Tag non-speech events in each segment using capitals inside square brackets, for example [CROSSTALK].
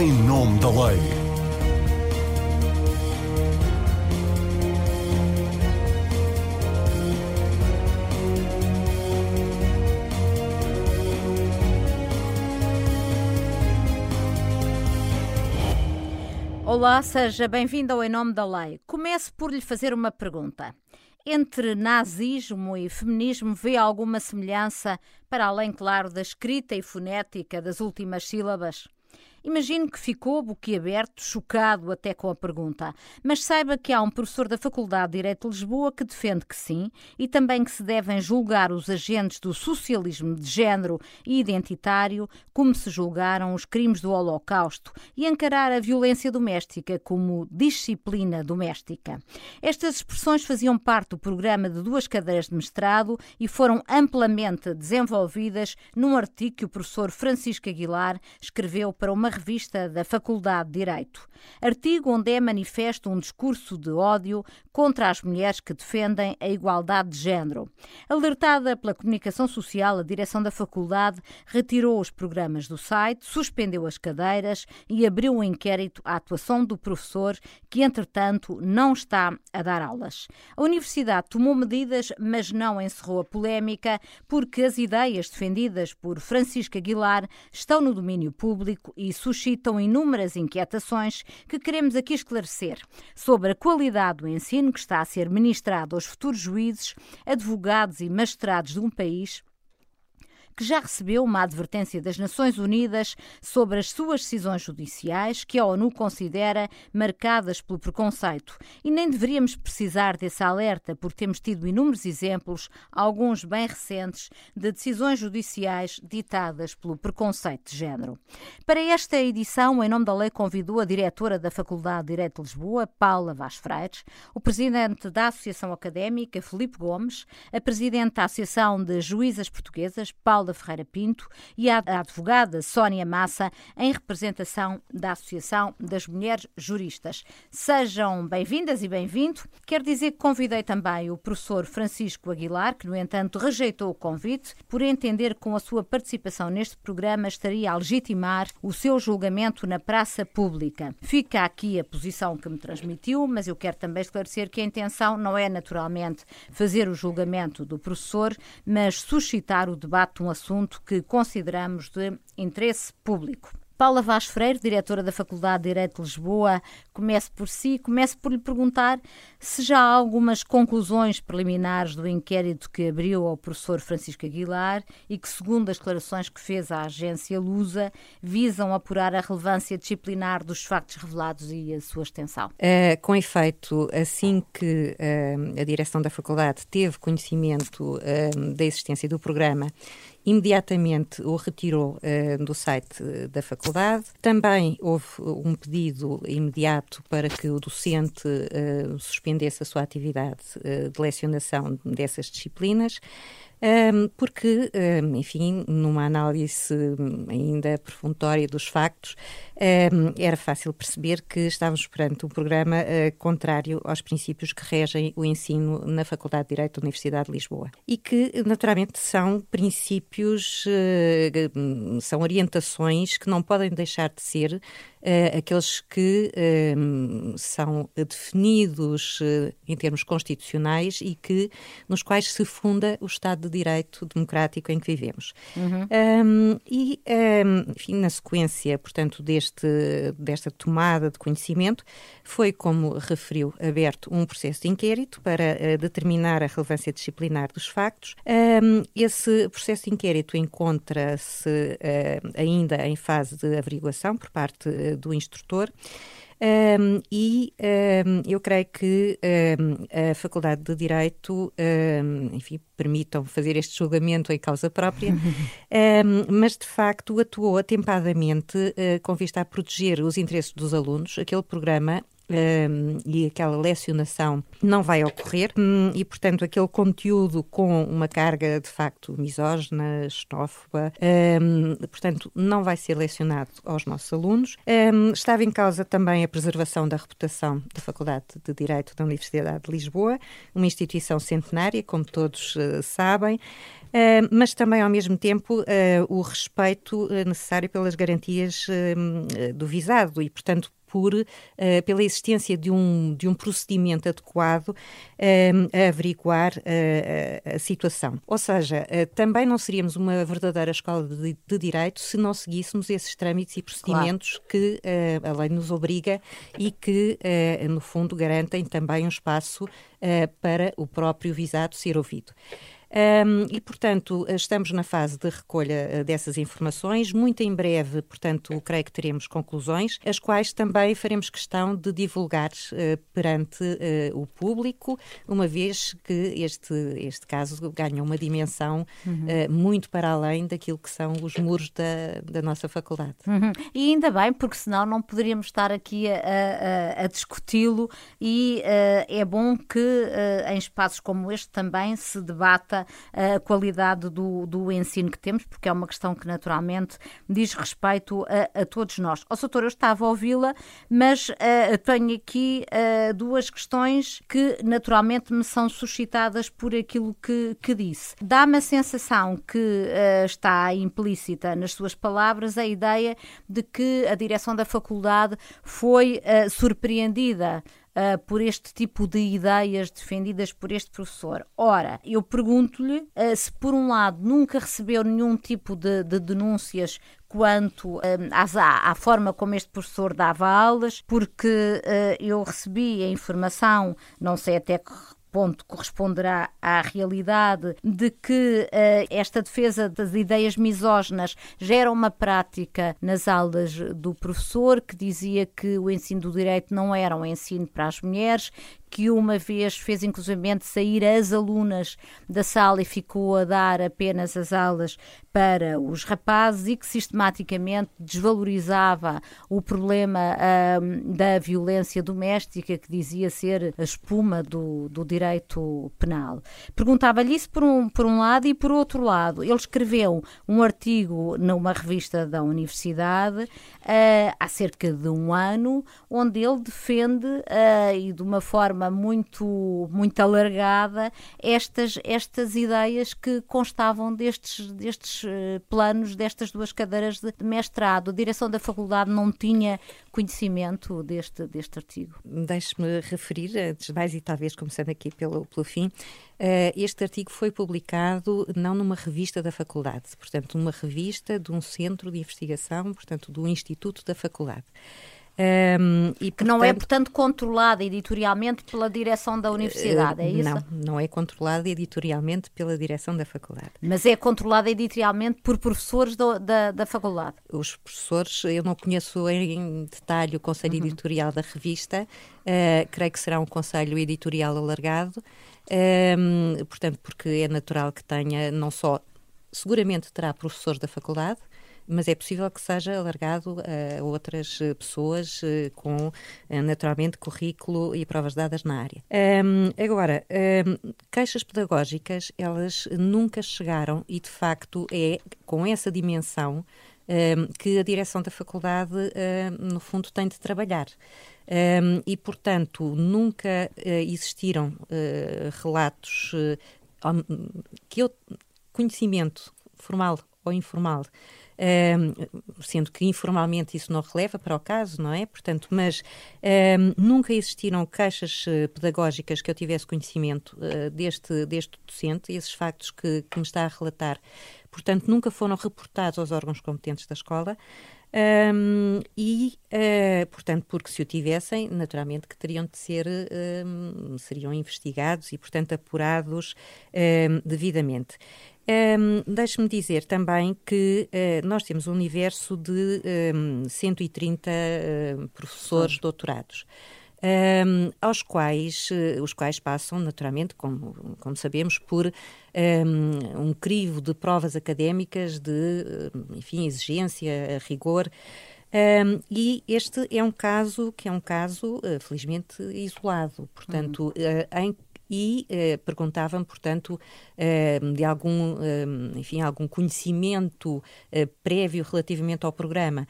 em nome da lei. Olá, seja bem-vindo ao Em Nome da Lei. Comece por lhe fazer uma pergunta. Entre nazismo e feminismo vê alguma semelhança, para além, claro, da escrita e fonética das últimas sílabas? Imagino que ficou boquiaberto, chocado até com a pergunta, mas saiba que há um professor da Faculdade de Direito de Lisboa que defende que sim e também que se devem julgar os agentes do socialismo de género e identitário como se julgaram os crimes do Holocausto e encarar a violência doméstica como disciplina doméstica. Estas expressões faziam parte do programa de duas cadeiras de mestrado e foram amplamente desenvolvidas num artigo que o professor Francisco Aguilar escreveu para uma revista da Faculdade de Direito. Artigo onde é manifesto um discurso de ódio contra as mulheres que defendem a igualdade de género. Alertada pela comunicação social, a direção da faculdade retirou os programas do site, suspendeu as cadeiras e abriu um inquérito à atuação do professor, que entretanto não está a dar aulas. A universidade tomou medidas, mas não encerrou a polémica, porque as ideias defendidas por Francisco Aguilar estão no domínio público e suscitam inúmeras inquietações que queremos aqui esclarecer sobre a qualidade do ensino que está a ser ministrado aos futuros juízes, advogados e magistrados de um país que já recebeu uma advertência das Nações Unidas sobre as suas decisões judiciais, que a ONU considera marcadas pelo preconceito. E nem deveríamos precisar desse alerta, porque temos tido inúmeros exemplos, alguns bem recentes, de decisões judiciais ditadas pelo preconceito de género. Para esta edição, em nome da lei, convidou a diretora da Faculdade de Direito de Lisboa, Paula Vaz Freites, o presidente da Associação Académica, Felipe Gomes, a presidente da Associação de Juízas Portuguesas, Paula Paula Ferreira Pinto e a advogada Sónia Massa, em representação da Associação das Mulheres Juristas. Sejam bem-vindas e bem-vindo. Quero dizer que convidei também o professor Francisco Aguilar, que, no entanto, rejeitou o convite, por entender que com a sua participação neste programa estaria a legitimar o seu julgamento na praça pública. Fica aqui a posição que me transmitiu, mas eu quero também esclarecer que a intenção não é naturalmente fazer o julgamento do professor, mas suscitar o debate de um assunto que consideramos de interesse público. Paula Vaz Freire, diretora da Faculdade de Direito de Lisboa, comece por si, comece por lhe perguntar se já há algumas conclusões preliminares do inquérito que abriu ao professor Francisco Aguilar e que, segundo as declarações que fez à agência Lusa, visam apurar a relevância disciplinar dos factos revelados e a sua extensão. Uh, com efeito, assim que uh, a direção da faculdade teve conhecimento uh, da existência do programa imediatamente o retirou uh, do site da faculdade. Também houve um pedido imediato para que o docente uh, suspendesse a sua atividade de lecionação dessas disciplinas porque, enfim, numa análise ainda profunditória dos factos, era fácil perceber que estávamos perante um programa uh, contrário aos princípios que regem o ensino na Faculdade de Direito da Universidade de Lisboa. E que, naturalmente, são princípios, uh, são orientações que não podem deixar de ser uh, aqueles que um, são definidos uh, em termos constitucionais e que nos quais se funda o Estado de Direito democrático em que vivemos. Uhum. Um, e, um, enfim, na sequência, portanto, deste, desta tomada de conhecimento, foi, como referiu, aberto um processo de inquérito para uh, determinar a relevância disciplinar dos factos. esse processo de inquérito encontra-se ainda em fase de averiguação por parte do instrutor. Um, e um, eu creio que um, a Faculdade de Direito, enfim, permitam fazer este julgamento em causa própria, [LAUGHS] mas de facto atuou atempadamente uh, com vista a proteger os interesses dos alunos. Aquele programa um, e aquela lecionação não vai ocorrer um, e, portanto, aquele conteúdo com uma carga de facto misógina, xenófoba, um, portanto, não vai ser lecionado aos nossos alunos. estava em causa também a preservação da reputação da Faculdade de Direito da Universidade de Lisboa, uma instituição centenária, como todos uh, sabem. Uh, mas também, ao mesmo tempo, uh, o respeito necessário pelas garantias do visado e, portanto, por, uh, pela existência de um, de um procedimento adequado uh, a averiguar uh, a situação. Ou seja, também não seríamos uma verdadeira escola de, de, direito se não seguíssemos esses trâmites e procedimentos claro. que a lei nos obriga e que, no fundo, garantem também um espaço para o próprio visado ser ouvido. Um, e, portanto, estamos na fase de recolha uh, dessas informações. Muito em breve, portanto, creio que teremos conclusões, as quais também faremos questão de divulgar uh, perante uh, o público, uma vez que este, este caso ganha uma dimensão uhum. muito para além daquilo que são os muros da, da nossa faculdade. Uhum. E ainda bem, porque senão não poderíamos estar aqui a, a, a discuti-lo e é bom que em espaços como este também se debata a qualidade do, do ensino que temos, porque é uma questão que naturalmente diz respeito a, a todos nós. Ó, oh, eu estava a ouvi-la, mas uh, tenho aqui uh, duas questões que naturalmente me são suscitadas por aquilo que, que disse. Dá-me a sensação que uh, está implícita nas suas palavras a ideia de que a direção da faculdade foi surpreendida uh, por este tipo de ideias defendidas por este professor. Ora, eu pergunto-lhe uh, se, por um lado, nunca recebeu nenhum tipo de, de denúncias quanto à, à, forma como este professor dava aulas, porque uh, eu recebi a informação, não sei até que ponto corresponderá à realidade de que uh, esta defesa das ideias misóginas gera uma prática nas aulas do professor que dizia que o ensino do direito não era um ensino para as mulheres, que uma vez fez inclusivamente sair as alunas da sala e ficou a dar apenas as aulas para os rapazes e que sistematicamente desvalorizava o problema da violência doméstica, que dizia ser a espuma do, do direito penal. Perguntava-lhe isso por um, por um lado e por outro lado. Ele escreveu um artigo numa revista da universidade uh, há cerca de um ano, onde ele defende, uh, e de uma forma forma muito, muito alargada estas, estas ideias que constavam destes, destes eh, planos, destas duas cadeiras de mestrado. A direção da faculdade não tinha conhecimento deste, deste artigo. Deixe-me referir, antes de mais, e talvez começando aqui pelo, pelo fim, uh, este artigo foi publicado não numa revista da faculdade, portanto, numa revista de um centro de investigação, portanto, do Instituto da Faculdade. Um, e, que não é, portanto, controlada editorialmente pela direção da universidade, é isso? Não, não é controlada editorialmente pela direção da faculdade. Mas é controlada editorialmente por professores do, da, da faculdade? Os professores, eu não conheço em detalhe o conselho uhum. editorial da revista, uh, creio que será um conselho editorial alargado, um, portanto, porque é natural que tenha não só seguramente terá professores da faculdade, mas é possível que seja alargado a outras pessoas eh, com, eh, naturalmente, currículo e provas dadas na área. Um, agora, um, queixas pedagógicas, elas nunca chegaram e, de facto, é com essa dimensão que a direção da faculdade, no fundo, tem de trabalhar. E, portanto, nunca existiram relatos que eu, conhecimento formal ou informal sendo que informalmente isso não releva para o caso, não é? Portanto, mas nunca existiram queixas eh, pedagógicas que eu tivesse conhecimento uh, deste, deste docente, esses factos que, que me está a relatar, portanto, nunca foram reportados aos órgãos competentes da escola. Um, e, uh, portanto, porque se o tivessem, naturalmente que teriam de ser, um, seriam investigados e, portanto, apurados um, devidamente. Um, Deixe-me dizer também que uh, nós temos um universo de um, 130 uh, professores doutorados. Um, aos quais, uh, os quais passam, naturalmente, como, como sabemos, por um, um crivo de provas académicas de, enfim, exigência, rigor. Um, e este é um caso que é um caso, uh, felizmente, isolado. Portanto, uhum. uh, em e uh, perguntavam, portanto, de algum, uh, enfim, algum conhecimento prévio relativamente ao programa.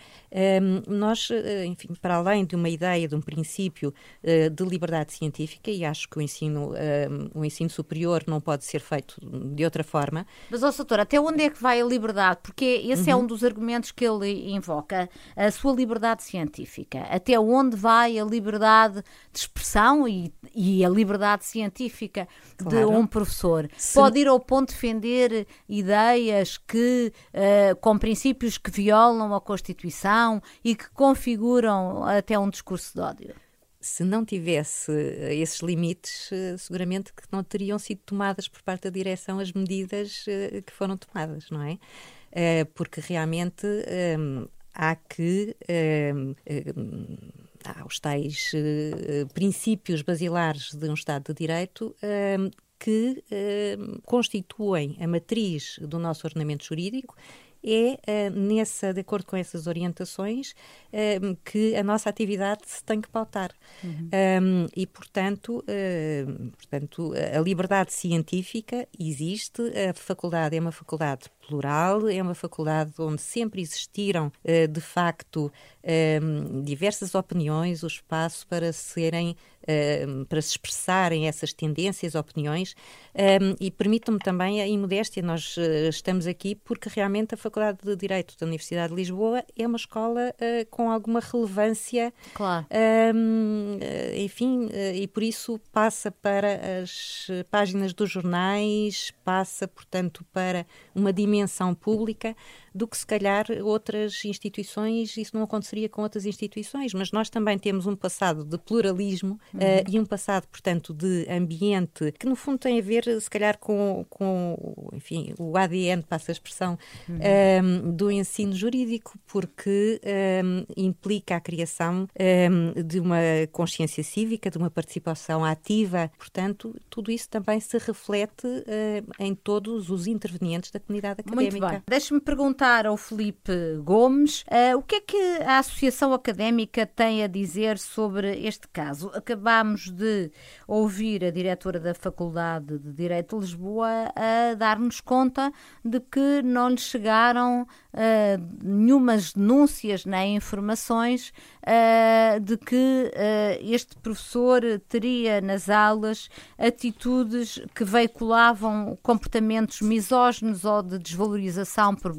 nós, enfim, para além de uma ideia, de um princípio de liberdade científica, e acho que o ensino, o ensino superior não pode ser feito de outra forma. Mas, ó, doutor, até onde é que vai a liberdade? Porque esse é uhum. é um dos argumentos que ele invoca, a sua liberdade científica. Até onde vai a liberdade de expressão e, e a liberdade científica claro. de um professor? Se... Pode ir ao ponto de defender ideias que, uh, com princípios que violam a Constituição e que configuram até um discurso de ódio? se não tivesse eh, esses limites, eh, seguramente que não teriam sido tomadas por parte da direção as medidas que foram tomadas, não é? Porque realmente ehm, há que ehm, ehm, há os tais princípios basilares de um Estado de Direito que eh, constituem a matriz do nosso ordenamento jurídico é uh, nessa, de acordo com essas orientações, uh, que a nossa atividade se tem que pautar. Uhum. Um, e, portanto, uh, portanto, a liberdade científica existe, a faculdade é uma faculdade plural, é uma faculdade onde sempre existiram, de facto, diversas opiniões, o espaço para serem para se expressarem essas tendências, opiniões, um, e permitam-me também a imodéstia, nós uh, estamos aqui porque realmente a Faculdade de Direito da Universidade de Lisboa é uma escola uh, com alguma relevância, claro. Um, uh, enfim, e por isso passa para as páginas dos jornais, passa, portanto, para uma dimensão pública do que se calhar outras instituições, isso não aconteceria com outras instituições, mas nós também temos um passado de pluralismo uhum. uh, e um passado, portanto, de ambiente que no fundo tem a ver, se calhar, com, com enfim, o ADN, passa a expressão, uhum. um, ehm, do ensino jurídico, porque um, ehm, implica a criação ehm, de uma consciência cívica, de uma participação ativa, portanto, tudo isso também se reflete uh, em todos os intervenientes da comunidade académica. Muito bem. Deixe-me perguntar perguntar ao Felipe Gomes uh, o que é que a Associação Académica tem a dizer sobre este caso. Acabámos de ouvir a diretora da Faculdade de Direito de Lisboa a dar-nos conta de que não lhe chegaram uh, nenhumas denúncias nem informações uh, de que este professor teria nas aulas atitudes que veiculavam comportamentos misóginos ou de desvalorização por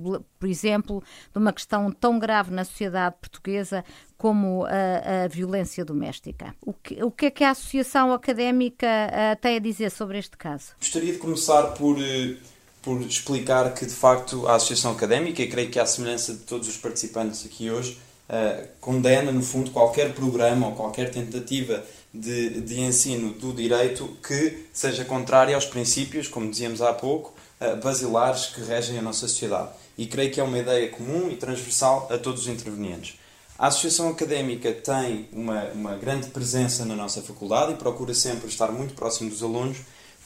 por exemplo, de uma questão tão grave na sociedade portuguesa como a, a violência doméstica. O que, o que, é que a Associação Académica uh, tem a dizer sobre este caso? Gostaria de começar por, uh, por explicar que, de facto, a Associação Académica, e creio que à semelhança de todos os participantes aqui hoje, uh, condena, no fundo, qualquer programa ou qualquer tentativa de, de ensino do direito que seja contrária aos princípios, como dizíamos há pouco, basilares que regem a nossa sociedade e creio que é uma ideia comum e transversal a todos os intervenientes. A Associação Académica tem uma, uma grande presença na nossa faculdade e procura sempre estar muito próximo dos alunos,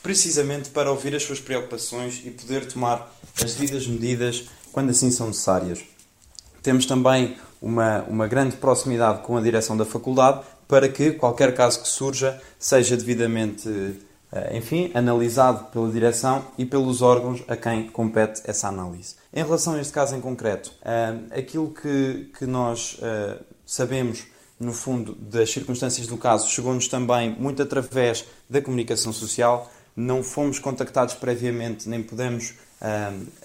precisamente para ouvir as suas preocupações e poder tomar as devidas medidas quando assim são necessárias. Temos também uma, uma grande proximidade com a direção da faculdade para que qualquer caso que surja seja devidamente eh, enfim, analisado pela direção e pelos órgãos a quem compete essa análise. Em relação a este caso em concreto, eh, aquilo que, que nós eh, sabemos, no fundo, das circunstâncias do caso, chegou-nos também muito através da comunicação social. Não fomos contactados previamente, nem pudemos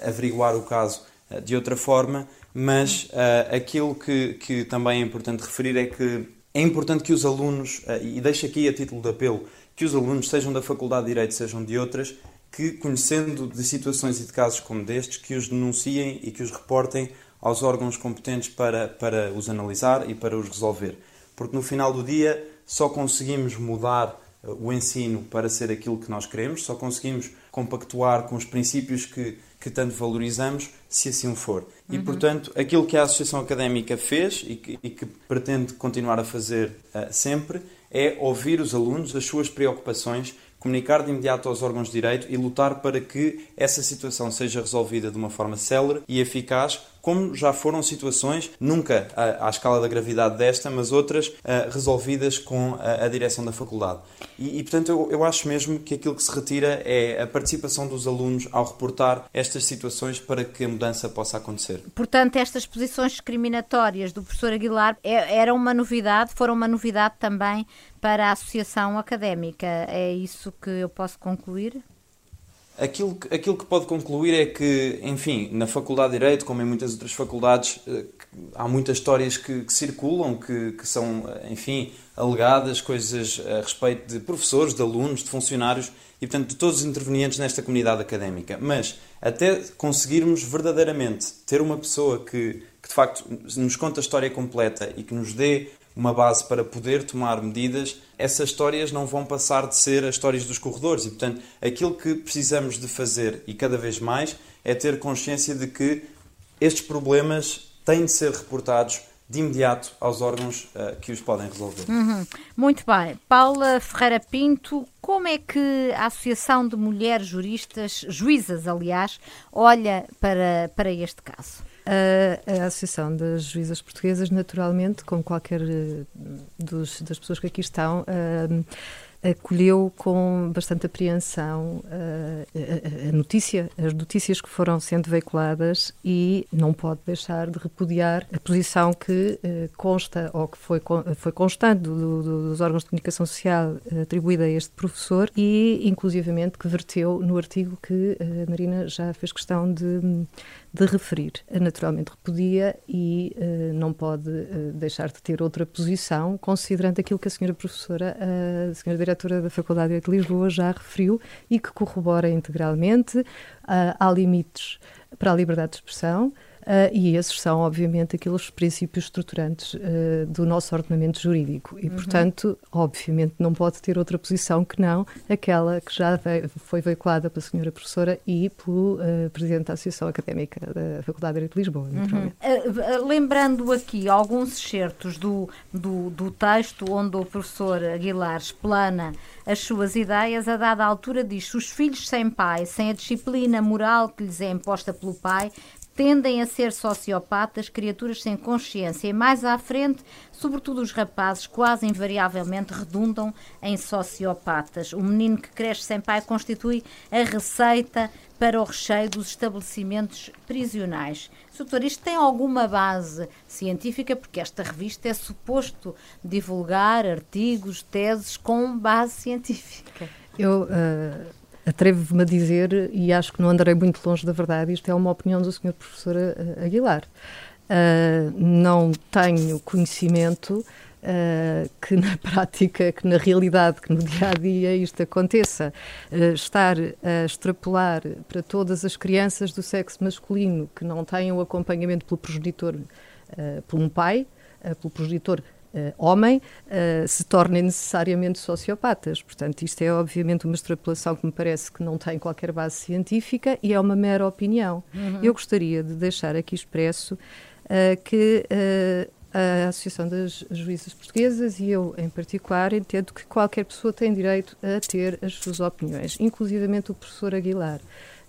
averiguar o caso de outra forma, mas aquilo que, que também é importante referir é que é importante que os alunos, e deixo aqui a título de apelo, que os alunos, sejam da Faculdade de Direito, sejam de outras, que, conhecendo de situações e de casos como destes, que os denunciem e que os reportem aos órgãos competentes para, para os analisar e para os resolver. Porque no final do dia só conseguimos mudar eh, o ensino para ser aquilo que nós queremos, só conseguimos compactuar com os princípios que, que tanto valorizamos, se assim for. E, uhum. portanto, aquilo que a Associação Académica fez e que, e que pretende continuar a fazer uh, sempre é ouvir os alunos, as suas preocupações, comunicar de imediato aos órgãos de direito e lutar para que essa situação seja resolvida de uma forma célere e eficaz, como já foram situações, nunca à, à escala da gravidade desta, mas outras uh, resolvidas com a, a, direção da faculdade. E, e portanto, eu, eu acho mesmo que aquilo que se retira é a participação dos alunos ao reportar estas situações para que a mudança possa acontecer. Portanto, estas posições discriminatórias do professor Aguilar é, eram uma novidade, foram uma novidade também para a associação académica. É isso que eu posso concluir? Aquilo, aquilo que pode concluir é que, enfim, na Faculdade de Direito, como em muitas outras faculdades, eh, há muitas histórias que, que circulam, que, que, são, enfim, alegadas, coisas a respeito de professores, de alunos, de funcionários e, portanto, de todos os intervenientes nesta comunidade académica. Mas, até conseguirmos verdadeiramente ter uma pessoa que, que de facto nos conta a história completa e que nos dê uma base para poder tomar medidas, essas histórias não vão passar de ser as histórias dos corredores. E, portanto, aquilo que precisamos de fazer, e cada vez mais, é ter consciência de que estes problemas têm de ser reportados de imediato aos órgãos uh, que os podem resolver. Uhum. Muito bem. Paula Ferreira Pinto, como é que a Associação de Mulheres Juristas, juízas aliás, olha para, para este caso? A, a, Associação das Juízas Portuguesas, naturalmente, como qualquer uh, dos, das pessoas que aqui estão, uh, acolheu com bastante apreensão uh, a, a, notícia, as notícias que foram sendo veiculadas e não pode deixar de repudiar a posição que uh, consta ou que foi, foi constante do, do, dos órgãos de comunicação social atribuída a este professor e, inclusivamente, que verteu no artigo que a Marina já fez questão de de referir. Naturalmente repudia e uh, não pode uh, deixar de ter outra posição, considerando aquilo que a senhora professora, a senhora diretora da Faculdade de Lisboa já referiu e que corrobora integralmente. Uh, há limites para a liberdade de expressão, Uh, e esses são, obviamente, aqueles princípios estruturantes uh, do nosso ordenamento jurídico. E, uhum. portanto, obviamente, não pode ter outra posição que não aquela que já veio, foi veiculada pela senhora professora e pelo uh, presidente da Associação Académica da Faculdade de Direito de Lisboa, uhum. lembrando aqui alguns excertos do, do, do texto onde o professor Aguilar explana as suas ideias, a dada altura diz: os filhos sem pai, sem a disciplina moral que lhes é imposta pelo pai, tendem a ser sociopatas, criaturas sem consciência e mais à frente, sobretudo os rapazes, quase invariavelmente redundam em sociopatas. O menino que cresce sem pai constitui a receita para o recheio dos estabelecimentos prisionais. Doutor, isto tem alguma base científica? Porque esta revista é suposto divulgar artigos, teses com base científica. Eu uh atrevo-me a dizer, e acho que não andarei muito longe da verdade, isto é uma opinião do Sr. Professor eh, Aguilar. Uh, não tenho conhecimento Uh, que na [LAUGHS] prática, que na realidade, que no dia a dia isto aconteça. Uh, estar a extrapolar para todas as crianças do sexo masculino que não o acompanhamento pelo progenitor, uh, por um pai, pelo progenitor homem uh, se tornem necessariamente sociopatas. Portanto, isto é obviamente uma extrapolação que me parece que não tem qualquer base científica e é uma mera opinião. Uhum. Eu gostaria de deixar aqui expresso uh, que a Associação das Juízas Portuguesas e eu, em particular, entendo que qualquer pessoa tem direito a ter as suas opiniões, inclusivamente o professor Aguilar.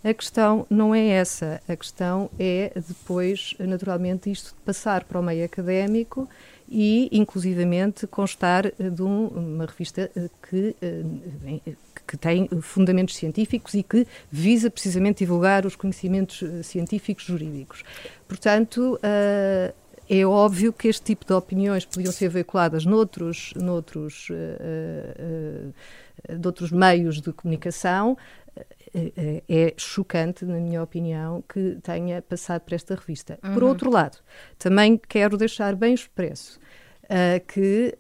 A questão não é essa, a questão é depois, naturalmente, isto de passar para o meio académico e, inclusivamente, constar eh, de um, uma revista eh, que, eh, que tem fundamentos científicos e que visa precisamente divulgar os conhecimentos científicos jurídicos. Portanto, é óbvio que este tipo de opiniões podiam ser veiculadas noutros, noutros, uh, uh, de outros meios de comunicação. Uh, é chocante, na minha opinião, que tenha passado por esta revista. Uhum. Por outro lado, também quero deixar bem expresso que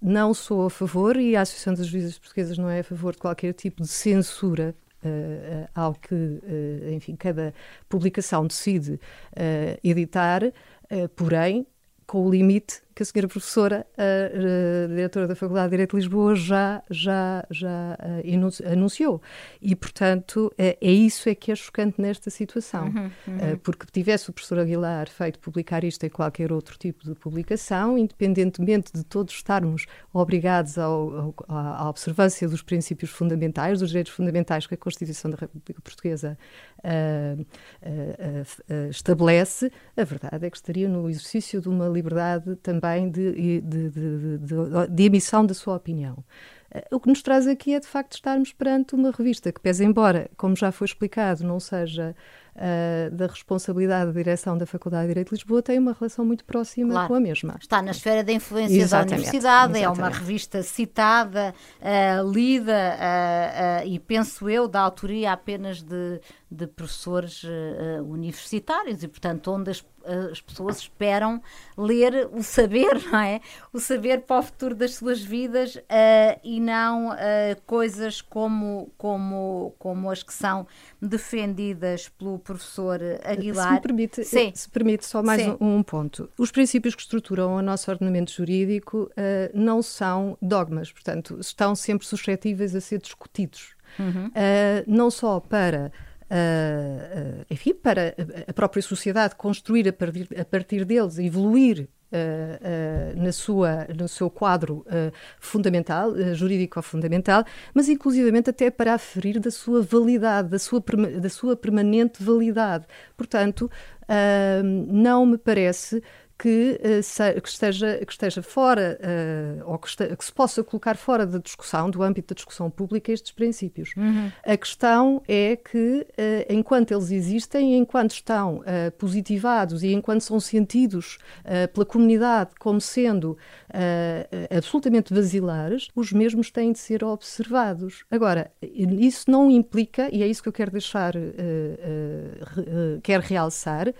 não sou a favor, e a Associação das Juízes Portuguesas não é a favor de qualquer tipo de censura uh, ao que, uh, enfim, cada publicação decide uh, editar, porém, com o limite que a senhora professora, a, a diretora da Faculdade de Direito de Lisboa, já, já, já uh, anunciou. E, portanto, é, é, isso é que é chocante nesta situação. Uhum, uhum. Uh, porque tivesse o professor Aguilar feito publicar isto em qualquer outro tipo de publicação, independentemente de todos estarmos obrigados ao, ao, à observância dos princípios fundamentais, dos direitos fundamentais que a Constituição da República Portuguesa uh, estabelece, a verdade é que estaria no exercício de uma liberdade também de, de, de, de emissão da sua opinião. Eh, o que nos traz aqui é de facto estarmos perante uma revista que, pese embora, como já foi explicado, não seja uh, da responsabilidade da direção da Faculdade de Direito de Lisboa, tem uma relação muito próxima claro. com a mesma. Está na esfera da influência exatamente, da universidade, exatamente. é uma revista citada, uh, lida uh, e, penso eu, da autoria apenas de, de professores universitários e, portanto, onde as as pessoas esperam ler o saber, [LAUGHS] não é? O saber para o futuro das suas vidas uh, e não uh, coisas como, como, como as que são defendidas pelo professor Aguilar. Se me permite, Sim. Se permite só mais um, um, ponto. Os princípios que estruturam o nosso ordenamento jurídico uh, não são dogmas, portanto, estão sempre suscetíveis a ser discutidos. Uhum. Uh, não só para Uh, enfim, para a própria sociedade construir a partir, a partir deles, evoluir Uh, uh, na sua, no seu quadro uh, fundamental, jurídico-fundamental, mas inclusivamente até para aferir da sua validade, da sua, da sua permanente validade. Portanto, não me parece que, uh, que, esteja, que esteja fora, uh, ou que, que, se possa colocar fora da discussão, do âmbito da discussão pública, estes princípios. Uhum. A questão é que, uh, enquanto eles existem, enquanto estão positivados e enquanto são sentidos pela comunidade como sendo absolutamente basilares, os mesmos têm de ser observados. Agora, isso não implica, e é isso que eu quero deixar, quero realçar, Uh,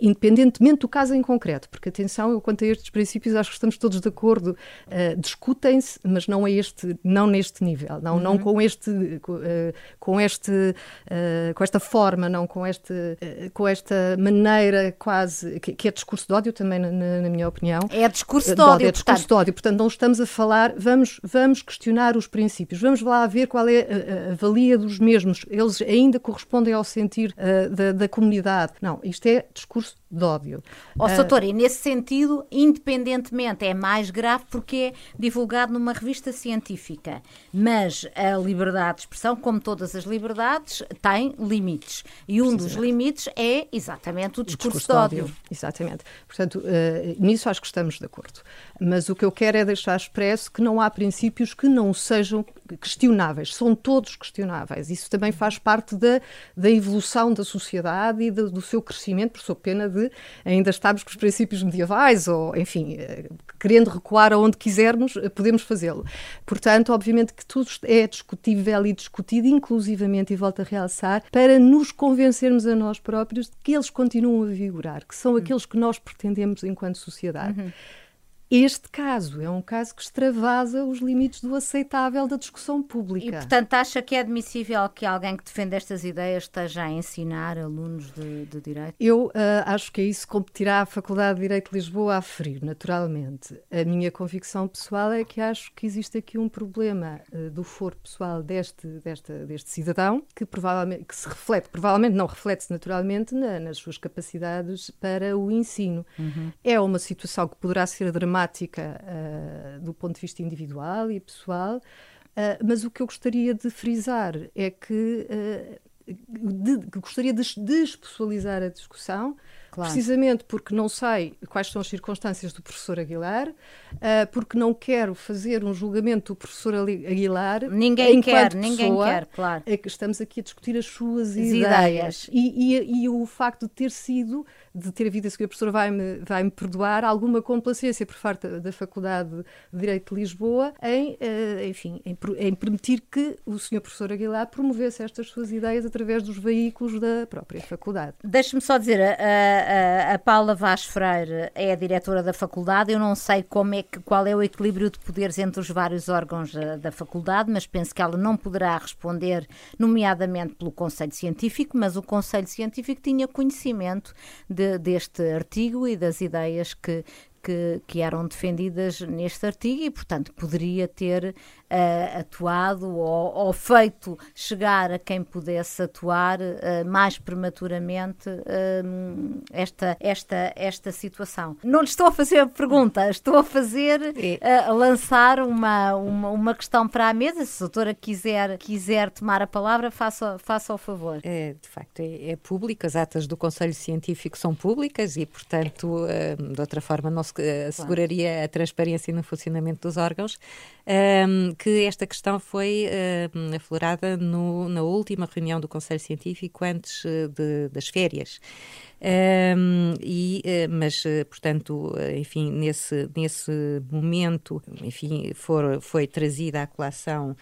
independentemente do caso em concreto, porque atenção, eu quanto a estes princípios acho que estamos todos de acordo, uh, discutem-se, mas não a este, não neste nível, não, uhum. não com este, com, uh, com este, com esta forma, não com este, com esta maneira quase que, que, é discurso de ódio também na, na minha opinião. É discurso de, ódio, é discurso de ódio, portanto não estamos a falar, vamos, vamos questionar os princípios, vamos lá ver qual é a, a valia dos mesmos, eles ainda correspondem ao sentir da, da comunidade. Não, isto é discurso discurso de ódio. Ó, oh, uh, e nesse sentido, independentemente, é mais grave porque é divulgado numa revista científica. Mas a liberdade de expressão, como todas as liberdades, tem limites. E um dos limites é exatamente o discurso, o discurso de, ódio. ódio. Exatamente. Portanto, uh, nisso acho que estamos de acordo. Mas o que eu quero é deixar expresso que não há princípios que não sejam questionáveis. São todos questionáveis. Isso também faz parte da, da evolução da sociedade e do, do seu crescimento, por sua pena de ainda estarmos com os princípios medievais ou, enfim, eh, querendo recuar aonde quisermos, eh, podemos fazê-lo. Portanto, obviamente que tudo é discutível e discutido, inclusivamente, e volto a realçar, para nos convencermos a nós próprios de que eles continuam a vigorar, que são aqueles que nós pretendemos enquanto sociedade. Uhum. Este caso é um caso que extravasa os limites do aceitável da discussão pública. E, portanto, acha que é admissível que alguém que defende estas ideias esteja a ensinar alunos de, de Direito? Eu uh, acho que é isso competirá a Faculdade de Direito de Lisboa a aferir, naturalmente. A minha convicção pessoal é que acho que existe aqui um problema uh, do foro pessoal deste, desta, deste cidadão, que provavelmente que se reflete, provavelmente não reflete-se naturalmente na, nas suas capacidades para o ensino. Uhum. É uma situação que poderá ser dramática problemática uh, do ponto de vista individual e pessoal, uh, mas o que eu gostaria de frisar é que, uh, de, gostaria de despessoalizar a discussão Claro. Precisamente porque não sei quais são as circunstâncias do professor Aguilar, porque não quero fazer um julgamento do professor Aguilar. Ninguém quer, ninguém quer, claro. É que estamos aqui a discutir as suas as ideias. ideias. E, e, e, o facto de ter sido, de ter havido, a senhora professora vai-me vai -me perdoar, alguma complacência por parte da Faculdade de Direito de Lisboa em, uh, enfim, em, em permitir que o senhor professor Aguilar promovesse estas suas ideias através dos veículos da própria faculdade. Deixe-me só dizer, uh, a, Paula Vaz Freire é a diretora da faculdade. Eu não sei como é que, qual é o equilíbrio de poderes entre os vários órgãos da, da faculdade, mas penso que ela não poderá responder, nomeadamente pelo Conselho Científico, mas o Conselho Científico tinha conhecimento de, deste artigo e das ideias que, que, que eram defendidas neste artigo e, portanto, poderia ter uh, atuado ou, ou, feito chegar a quem pudesse atuar uh, mais prematuramente uh, esta, esta, esta situação. Não lhe estou a fazer a pergunta, estou a fazer, a lançar uma, uma, uma questão para a mesa. Se a doutora quiser, quiser tomar a palavra, faça, faça o favor. É, de facto, é, é público, as atas do Conselho Científico são públicas e, portanto, de outra forma não se asseguraria a transparência no funcionamento dos órgãos que esta questão foi uh, aflorada no, na última reunião do Conselho Científico antes uh, de, das férias. Um, e, uh, mas, uh, portanto, uh, enfim, nesse, nesse momento, enfim, for, foi trazida à colação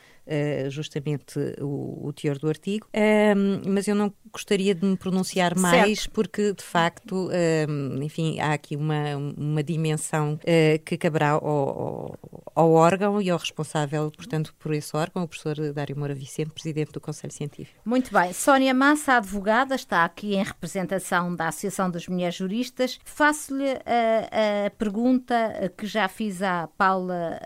justamente o, o, teor do artigo, um, mas eu não gostaria de me pronunciar mais certo. porque, de facto, um, enfim, há aqui uma, uma dimensão que caberá ao, ao, ao, órgão e ao responsável, portanto, por esse órgão, o professor Dário Moura Vicente, presidente do Conselho Científico. Muito bem. Sónia Massa, advogada, está aqui em representação Associação das Mulheres Juristas. Faço-lhe a, a, pergunta que já fiz à Paula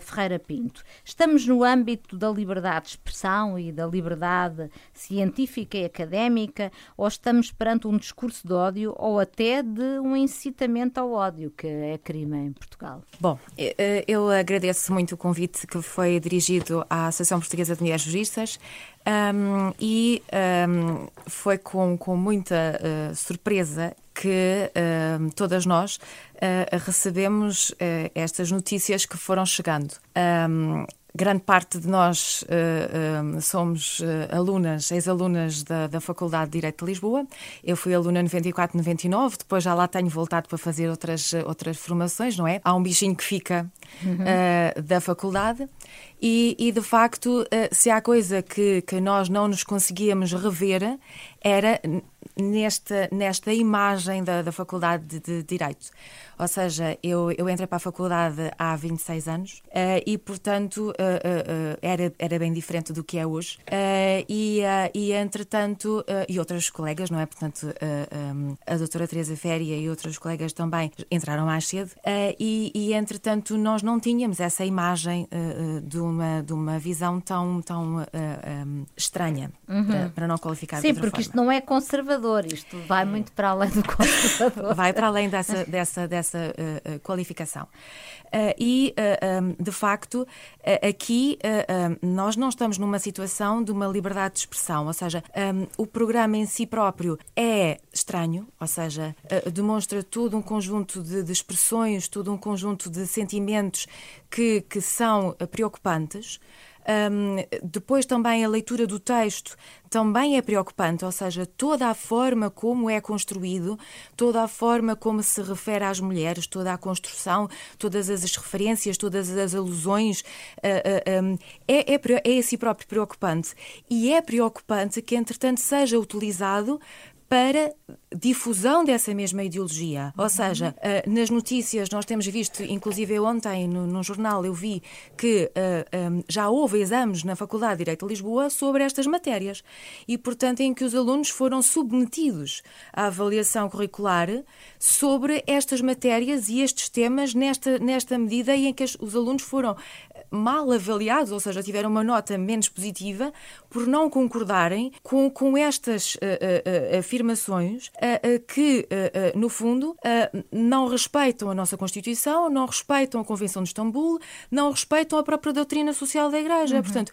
Ferreira Pinto. Estamos no âmbito da liberdade de expressão e da liberdade científica e académica ou estamos perante um discurso de ódio ou até de um incitamento ao ódio, que é crime em Portugal? Bom, eu agradeço muito o convite que foi dirigido à Associação Portuguesa de Mulheres Juristas. Um, e um, foi com, com muita uh, surpresa que uh, todas nós uh, recebemos estas notícias que foram chegando. Um, grande parte de nós uh, uh, somos uh, alunas, ex-alunas da, da Faculdade de Direito de Lisboa. Eu fui aluna 94, 99, depois já lá tenho voltado para fazer outras, outras formações, não é? Há um bichinho que fica uhum. da faculdade e, e, de facto, se há coisa que, que nós não nos conseguíamos rever era nesta, nesta imagem da, da Faculdade de, de Direito. Ou seja, eu, eu entrei para a faculdade há 26 anos uh, e, portanto, uh, uh, era, era bem diferente do que é hoje. e, e, entretanto, e outras colegas, não é? Portanto, um, a doutora Teresa Féria e outros colegas também entraram mais cedo. e, e, entretanto, nós não tínhamos essa imagem de, uma, de uma visão tão, tão um, estranha, uhum. para, para, não qualificar Sim, porque forma. isto não é conservador, isto vai muito para além do [LAUGHS] conservador. Vai para além dessa, dessa, dessa essa uh, qualificação. Uh, e, um, de facto, aqui nós não estamos numa situação de uma liberdade de expressão, ou seja, um, o programa em si próprio é estranho, ou seja, demonstra todo um conjunto de, de, expressões, todo um conjunto de sentimentos que, que são preocupantes. Um, depois também a leitura do texto também é preocupante, ou seja, toda a forma como é construído, toda a forma como se refere às mulheres, toda a construção, todas as referências, todas as alusões, uh, uh, um, é, é, é esse próprio preocupante. E é preocupante que, entretanto, seja utilizado para difusão dessa mesma ideologia. Ou seja, uh, nas notícias nós temos visto, inclusive ontem no, no jornal eu vi que uh, um, já houve exames na Faculdade de Direito de Lisboa sobre estas matérias e, portanto, em que os alunos foram submetidos à avaliação curricular sobre estas matérias e estes temas nesta, nesta medida em que os alunos foram mal avaliados, ou seja, tiveram uma nota menos positiva por não concordarem com, com estas uh, uh, afirmações que, no fundo, não respeitam a nossa Constituição, não respeitam a Convenção de Istambul, não respeitam a própria doutrina social da Igreja. Uhum. Portanto,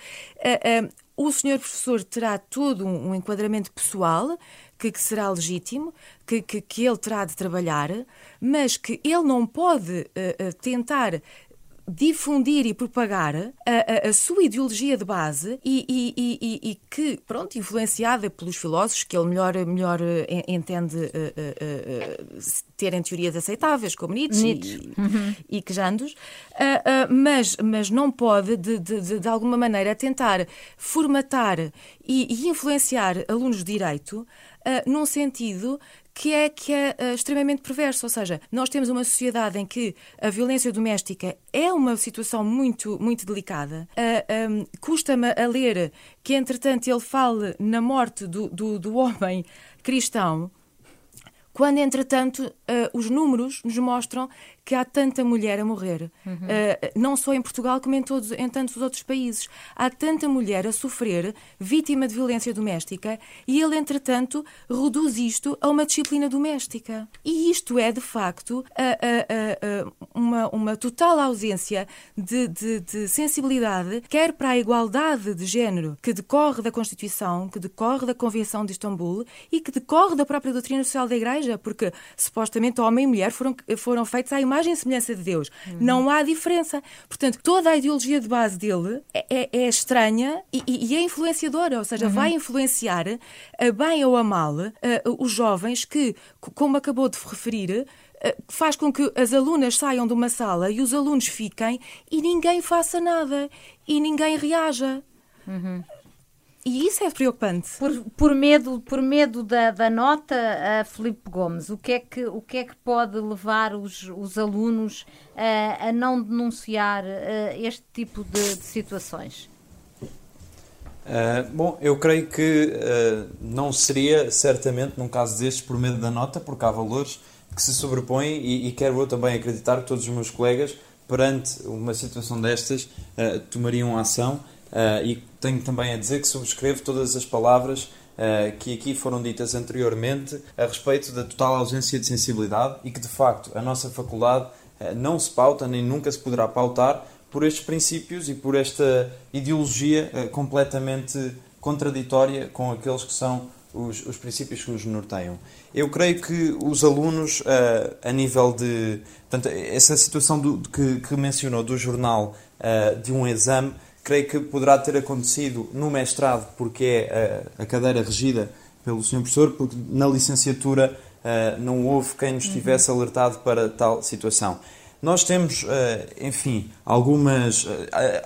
o senhor professor terá todo um, enquadramento pessoal que, que, será legítimo, que, que, que, ele terá de trabalhar, mas que ele não pode uh, tentar difundir e propagar a, a, a, sua ideologia de base e, e, e, e, que, pronto, influenciada pelos filósofos que ele melhor, melhor eh, entende uh, uh, uh, terem teorias aceitáveis, como Nietzsche, Nietzsche. E, uhum. e quejandos, mas, mas não pode, de, de, de, alguma maneira, tentar formatar e, influenciar alunos de direito num sentido que é, que é uh, extremamente perverso. Ou seja, nós temos uma sociedade em que a violência doméstica é uma situação muito, muito delicada. Uh, eh, um, Custa-me a ler que, entretanto, ele fale na morte do, do, do homem cristão quando entretanto uh, os números nos mostram que há tanta mulher a morrer, uhum. uh, não só em Portugal como em, todos, em tantos outros países. Há tanta mulher a sofrer, vítima de violência doméstica, e ele, entretanto, reduz isto a uma disciplina doméstica. E isto é, de facto, uma, uma total ausência de, de, de sensibilidade, quer para a igualdade de género que decorre da Constituição, que decorre da Convenção de Istambul e que decorre da própria doutrina social da Igreja, porque supostamente homem e mulher foram, foram feitos à imagem imagem e semelhança de Deus. Uhum. Não há diferença. Portanto, toda a ideologia de base dele é, é, é estranha e, e, é influenciadora, ou seja, uhum. vai influenciar, a bem ou a mal, os jovens que, como acabou de referir, faz com que as alunas saiam de uma sala e os alunos fiquem e ninguém faça nada e ninguém reaja. Uhum. E isso é preocupante. Por, por medo, por medo da, da nota, a Filipe Gomes, o que é que, o que, é que pode levar os, os alunos a, a não denunciar este tipo de, de situações? Uh, bom, eu creio que uh, não seria certamente num caso destes por medo da nota, porque há valores que se sobrepõem e, e quero eu também acreditar que todos os meus colegas, perante uma situação destas, uh, tomariam ação Uh, e tenho também a dizer que subscrevo todas as palavras uh, que aqui foram ditas anteriormente a respeito da total ausência de sensibilidade e que, de facto, a nossa faculdade uh, não se pauta nem nunca se poderá pautar por estes princípios e por esta ideologia completamente contraditória com aqueles que são os, os, princípios que nos norteiam. Eu creio que os alunos, a nível de. Portanto, essa situação do, que, que mencionou do jornal de um exame creio que poderá ter acontecido no mestrado, porque é a, a cadeira regida pelo Sr. Professor, porque na licenciatura uh, não houve quem nos tivesse uhum. alertado para tal situação. Nós temos, uh, enfim, algumas. Uh,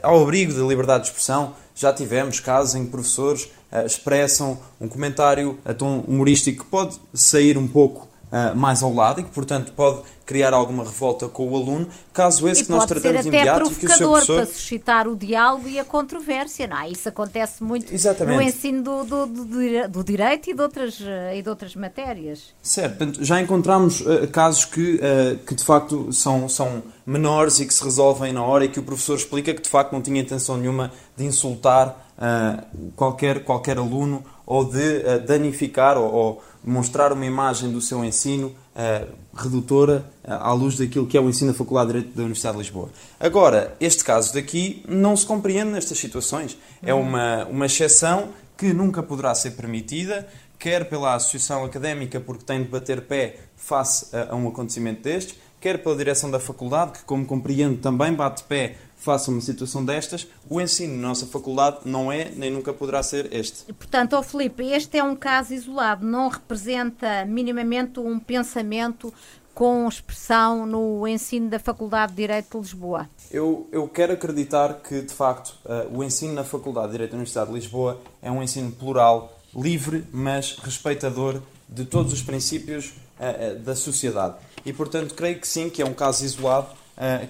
ao abrigo da liberdade de expressão, já tivemos casos em que professores expressam um comentário a tom humorístico que pode sair um pouco mais ao lado e que, portanto, pode criar alguma revolta com o aluno, caso esse e que nós tratamos de imediato e que o seu professor... para suscitar o diálogo e a controvérsia, não é? Isso acontece muito Exatamente. no ensino do, do, do, do, direito e de, outras, e de outras matérias. Certo, já encontramos uh, casos que, uh, que de facto são, são menores e que se resolvem na hora e que o professor explica que de facto não tinha intenção nenhuma de insultar uh, qualquer, qualquer aluno ou de danificar ou, ou mostrar uma imagem do seu ensino uh, redutora uh, à luz daquilo que é o ensino da Faculdade de Direito da Universidade de Lisboa. Agora, este caso daqui não se compreende nestas situações. É uhum. uma, uma exceção que nunca poderá ser permitida, quer pela Associação Académica, porque tem de bater pé face a, a um acontecimento destes, quer pela direção da faculdade, que, como compreendo, também bate pé face a uma situação destas, o ensino na nossa faculdade não é nem nunca poderá ser este. Portanto, oh Filipe, este é um caso isolado, não representa minimamente um pensamento com expressão no ensino da Faculdade de Direito de Lisboa? Eu, eu quero acreditar que, de facto, uh, o ensino na Faculdade de Direito da Universidade de Lisboa é um ensino plural, livre, mas respeitador de todos os princípios uh, uh, da sociedade. E, portanto, creio que sim, que é um caso isolado,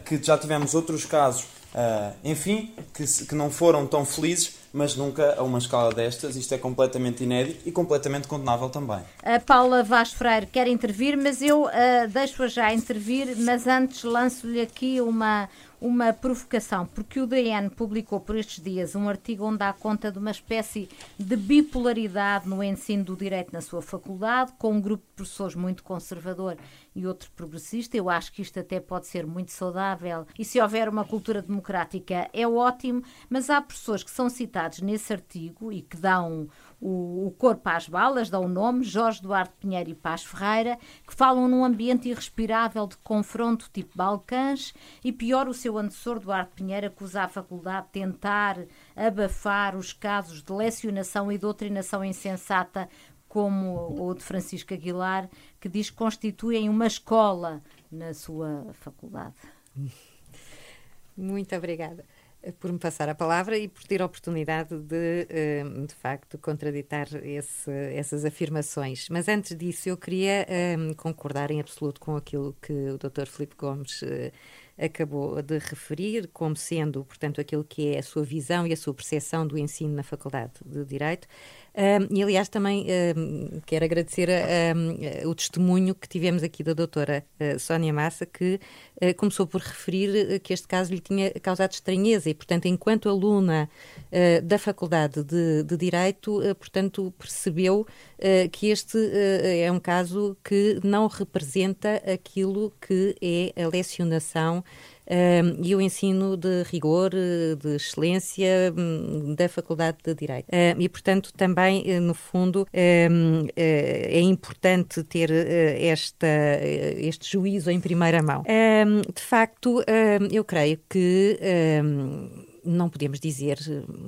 que já tivemos outros casos Uh, enfim, que, que não foram tão felizes, mas nunca a uma escala destas. Isto é completamente inédito e completamente condenável também. A Paula Vaz Freire quer intervir, mas eu uh, deixo-a já intervir, mas antes lanço-lhe aqui uma, uma provocação, porque o DN publicou por estes dias um artigo onde dá conta de uma espécie de bipolaridade no ensino do direito na sua faculdade, com um grupo de professores muito conservador e outro progressista. Eu acho que isto até pode ser muito saudável. E se houver uma cultura democrática é ótimo, mas há professores que são citados nesse artigo e que dão o, Corpo às Balas, dá o nome, Jorge Duarte Pinheiro e Paz Ferreira, que falam num ambiente irrespirável de confronto tipo Balcãs. E pior, o seu antecessor Duarte Pinheiro acusa a faculdade de tentar abafar os casos de lecionação e doutrinação insensata como o de Francisco Aguilar, que diz que constituem uma escola na sua faculdade. Muito obrigada por me passar a palavra e por ter a oportunidade de, eh, de facto, contraditar esse, essas afirmações. Mas antes disso, eu queria eh, concordar em absoluto com aquilo que o Dr. Filipe Gomes uh, acabou de referir, como sendo, portanto, aquilo que é a sua visão e a sua percepção do ensino na Faculdade de Direito. E, aliás, também quero agradecer o testemunho que tivemos aqui da doutora uh, Sónia Massa, que uh, começou por referir uh, que este caso lhe tinha causado estranheza e, portanto, enquanto aluna da Faculdade de, de Direito, portanto, percebeu que este é um caso que não representa aquilo que é a lecionação e o ensino de rigor, de excelência um, da Faculdade de Direito. E, portanto, também, uh, no fundo, é importante ter esta, este juízo em primeira mão. de facto, eu creio que não podemos dizer,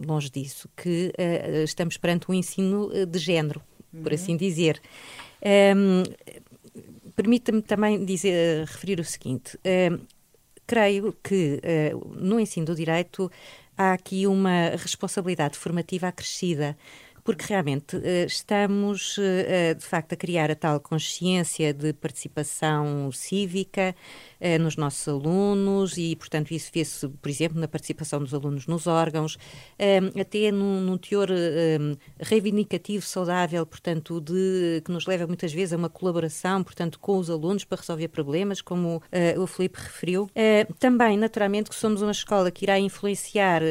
longe disso, que uh, estamos perante um ensino de género, uhum. por assim dizer. Um, Permita-me também dizer, referir o seguinte: creio que uh, no ensino do direito há aqui uma responsabilidade formativa acrescida porque realmente uh, estamos, uh, de facto, a criar a tal consciência de participação cívica uh, nos nossos alunos e, portanto, isso vê-se, por exemplo, na participação dos alunos nos órgãos, até num, num teor reivindicativo, saudável, portanto, de, que nos leva muitas vezes a uma colaboração, portanto, com os alunos para resolver problemas, como o Felipe referiu. também, naturalmente, que somos uma escola que irá influenciar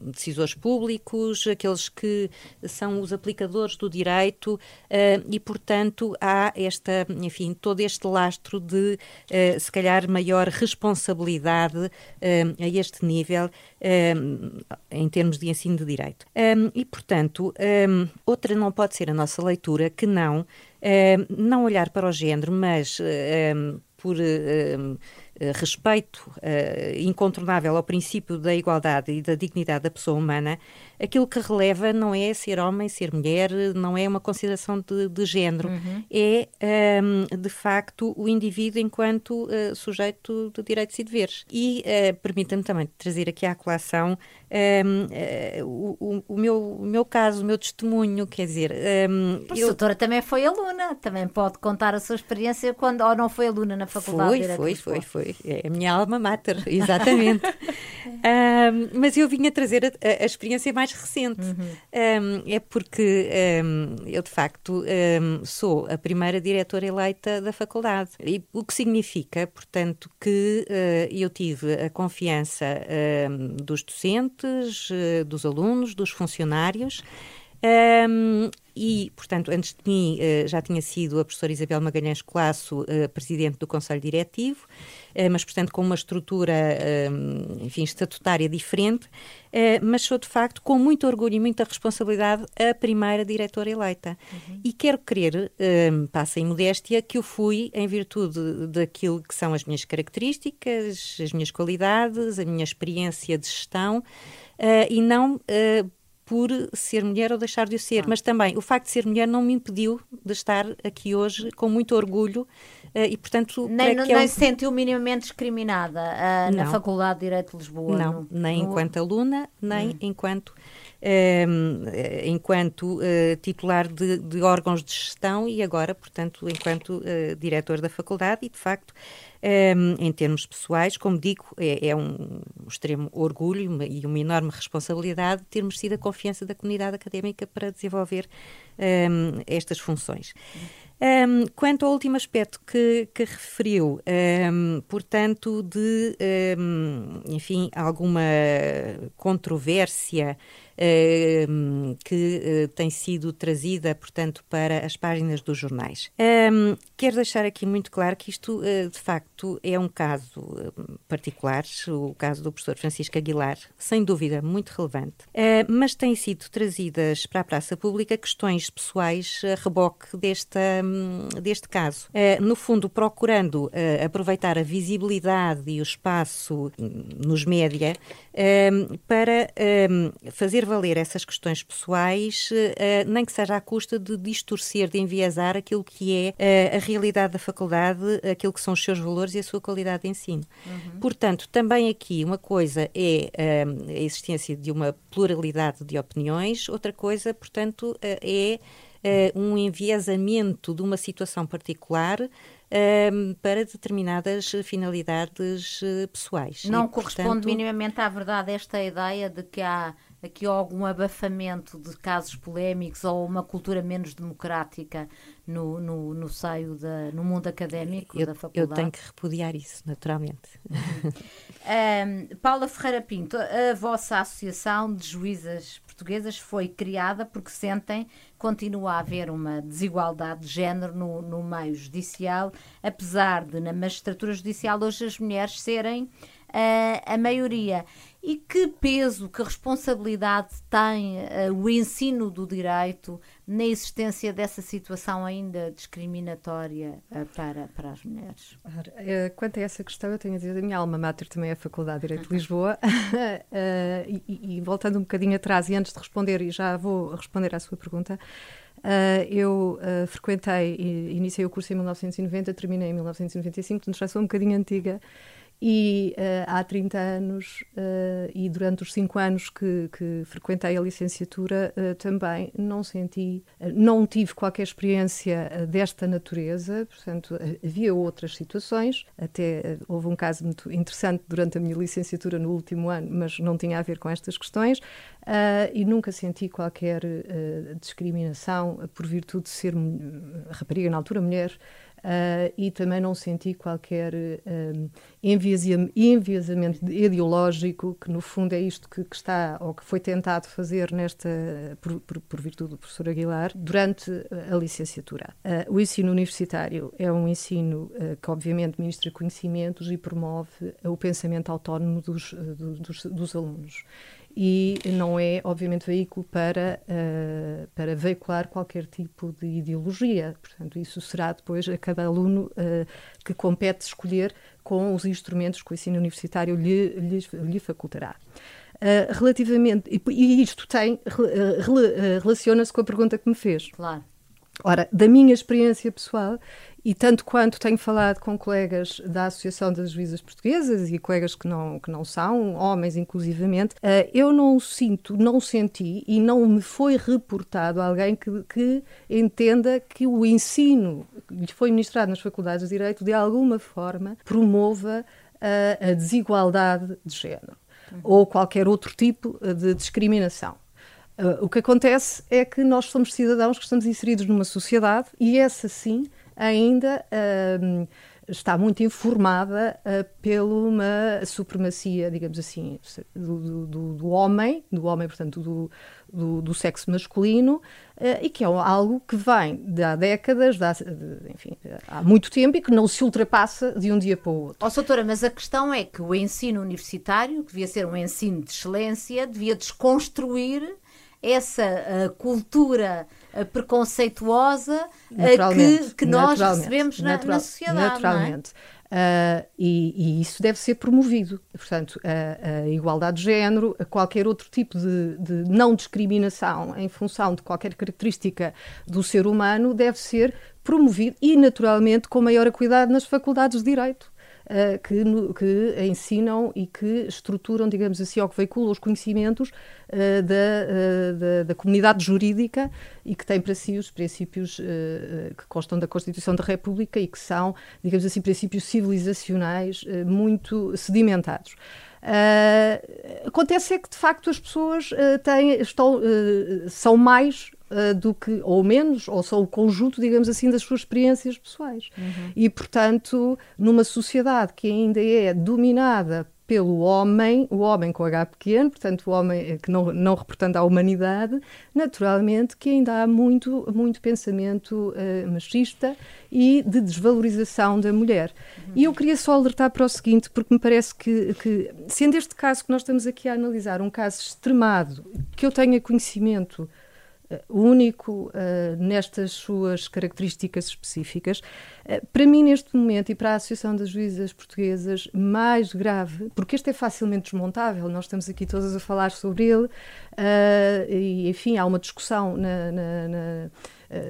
decisores públicos, aqueles que são os aplicadores do direito e, portanto, há esta, enfim, todo este lastro de, uh, se calhar, maior responsabilidade uh, a este nível em termos de ensino de direito. Um, e, portanto, um, outra não pode ser a nossa leitura que não, não olhar para o género, mas por eh, respeito uh, incontornável ao princípio da igualdade e da dignidade da pessoa humana, aquilo que releva não é ser homem, ser mulher, não é uma consideração de, de género, uhum. é um, de facto o indivíduo enquanto uh, sujeito de direitos e deveres. E uh, permita-me também trazer aqui à colação um, ehm, o, o, meu, o meu caso, o meu testemunho, quer dizer. Um, a eu... doutora também foi aluna, também pode contar a sua experiência quando ou não foi aluna na faculdade. Foi, foi, foi, foi é a minha alma mater, [LAUGHS] exatamente. [LAUGHS] um, mas eu vim a trazer a, a experiência mais recente. Uhum. Um, é porque um, eu, de facto, sou a primeira diretora eleita da faculdade. E, o que significa, portanto, que uh, eu tive a confiança dos docentes, uh, dos alunos, dos funcionários. Um, e, portanto, antes de mim uh, já tinha sido a professora Isabel Magalhães Colasso, uh, presidente do Conselho Diretivo, uh, mas, portanto, com uma estrutura, enfim, estatutária diferente, mas sou, de facto, com muito orgulho e muita responsabilidade, a primeira diretora eleita. Uhum. E quero crer, passa em modéstia, que eu fui em virtude daquilo que são as minhas características, as minhas qualidades, a minha experiência de gestão, e não por ser mulher ou deixar de o ser, ah. mas também o facto de ser mulher não me impediu de estar aqui hoje com muito orgulho e, portanto. Nem, não, é um... se sentiu minimamente discriminada uh, na Faculdade de Direito de Lisboa? Não, no, nem no... enquanto aluna, nem hum. enquanto Ehm, enquanto uh, titular de, de, órgãos de gestão e agora, portanto, enquanto uh, diretor da faculdade e, de facto, um, ehm, em termos pessoais, como digo, é, é um extremo orgulho uma, e uma enorme responsabilidade termos sido a confiança da comunidade académica para desenvolver um, ehm, estas funções. Um, quanto ao último aspecto que, que referiu, um, portanto, de, um, enfim, alguma controvérsia que eh, tem sido trazida, portanto, para as páginas dos jornais. Ehm, quero deixar aqui muito claro que isto, eh, de facto, é um caso eh, particular, o caso do professor Francisco Aguilar, sem dúvida muito relevante, mas têm sido trazidas para a praça pública questões pessoais a reboque desta, hum, deste caso. No fundo, procurando aproveitar a visibilidade e o espaço hum, nos média ehm, para fazer valer essas questões pessoais, uh, nem que seja à custa de distorcer, de enviesar aquilo que é uh, a realidade da faculdade, aquilo que são os seus valores e a sua qualidade de ensino. Uhum. Portanto, também aqui uma coisa é uh, a existência de uma pluralidade de opiniões, outra coisa, portanto, é um enviesamento de uma situação particular para determinadas finalidades pessoais. Não e, corresponde portanto... minimamente à verdade esta ideia de que há aqui algum abafamento de casos polémicos ou uma cultura menos democrática no, no, no seio da, no mundo académico eu, da faculdade? Eu tenho que repudiar isso, naturalmente. um, Paula Ferreira Pinto, a vossa associação de juízas portuguesas foi criada porque sentem continua a haver uma desigualdade de género no, no meio judicial, apesar de na magistratura judicial hoje as mulheres serem a maioria. E que peso, que responsabilidade tem uh, o ensino do direito na existência dessa situação ainda discriminatória uh, para, para as mulheres? Eh, quanto a essa questão, eu tenho a dizer, a minha alma mater também é a Faculdade de Direito de Lisboa. uh, [LAUGHS] e, e, voltando um bocadinho atrás, e antes de responder, e já vou responder à sua pergunta, Uh, eu uh, frequentei, iniciei o curso em 1990, terminei em 1995, portanto já sou um bocadinho antiga e uh, há 30 anos uh, e durante os 5 anos que, que, frequentei a licenciatura uh, também não senti, não tive qualquer experiência desta natureza, portanto havia outras situações, até houve um caso muito interessante durante a minha licenciatura no último ano, mas não tinha a ver com estas questões. E nunca senti qualquer discriminação por virtude de ser rapariga na altura mulher Uh, e também não senti qualquer uh, enviesamento ideológico, que no fundo é isto que, que, está, ou que foi tentado fazer nesta, por, por, por virtude do professor Aguilar, durante a licenciatura. Uh, o ensino universitário é um ensino que, obviamente, ministra conhecimentos e promove o pensamento autónomo dos, dos, dos alunos e não é, obviamente, veículo para, uh, para veicular qualquer tipo de ideologia. Portanto, isso será depois a cada aluno uh, que compete escolher com os instrumentos que o ensino universitário lhe, lhe, lhe facultará. Uh, relativamente, e, e, isto tem, relaciona-se com a pergunta que me fez. Claro. Ora, da minha experiência pessoal, e tanto quanto tenho falado com colegas da Associação das Juízas Portuguesas e colegas que não, que não são, homens inclusivamente, uh, eu não sinto, não senti e não me foi reportado alguém que, que entenda que o ensino que lhe foi ministrado nas faculdades de Direito de alguma forma promova uh, a desigualdade de género uhum. ou qualquer outro tipo de discriminação. Uh, o que acontece é que nós somos cidadãos que estamos inseridos numa sociedade e essa sim ainda uh, está muito informada uh, pela supremacia, digamos assim, do, do, do homem, do homem, portanto, do, do, sexo masculino, uh, e que é algo que vem de há décadas, de há, de, enfim, há muito tempo e que não se ultrapassa de um dia para o outro. Ó, oh, doutora, mas a questão é que o ensino universitário, que devia ser um ensino de excelência, devia desconstruir essa uh, cultura uh, preconceituosa uh, que, que nós recebemos na, natural, na sociedade. É? Naturalmente. Uh, e, e, isso deve ser promovido. Portanto, a, a, igualdade de género, a qualquer outro tipo de, de, não discriminação em função de qualquer característica do ser humano deve ser promovido e, naturalmente, com maior cuidado nas faculdades de Direito. Uh, que, no, que, ensinam e que estruturam, digamos assim, ou que veiculam os conhecimentos uh, da, uh, da, da, comunidade jurídica e que têm para si os princípios que constam da Constituição da República e que são, digamos assim, princípios civilizacionais muito sedimentados. acontece é que, de facto, as pessoas têm, estão, são mais uh, do que, ou menos, ou só o conjunto, digamos assim, das suas experiências pessoais. Uhum. E, portanto, numa sociedade que ainda é dominada pelo homem, o homem com H pequeno, portanto, o homem eh, que não, não representa a humanidade, naturalmente que ainda há muito, muito pensamento uh, machista e de desvalorização da mulher. Uhum. E eu queria só alertar para o seguinte, porque me parece que, que, sendo este caso que nós estamos aqui a analisar, um caso extremado, que eu tenha conhecimento único uh, nestas suas características específicas. Uh, para mim, neste momento, e para a Associação das Juízas Portuguesas, mais grave, porque este é facilmente desmontável, nós estamos aqui todas a falar sobre ele, e enfim, há uma discussão na, na, na